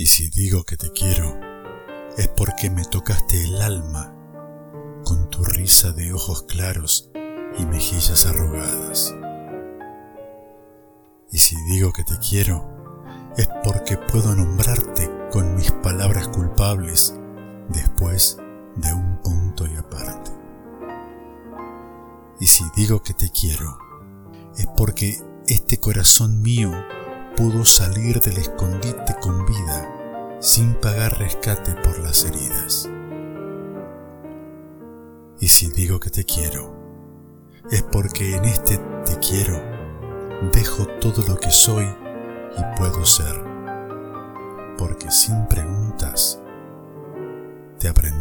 Y si digo que te quiero, es porque me tocaste el alma con tu risa de ojos claros y mejillas arrugadas. Y si digo que te quiero, es porque puedo nombrarte con mis palabras culpables después de un punto y aparte. Y si digo que te quiero, es porque este corazón mío pudo salir del escondite con vida sin pagar rescate por las heridas. Y si digo que te quiero, es porque en este te quiero dejo todo lo que soy y puedo ser, porque sin preguntas te aprendí.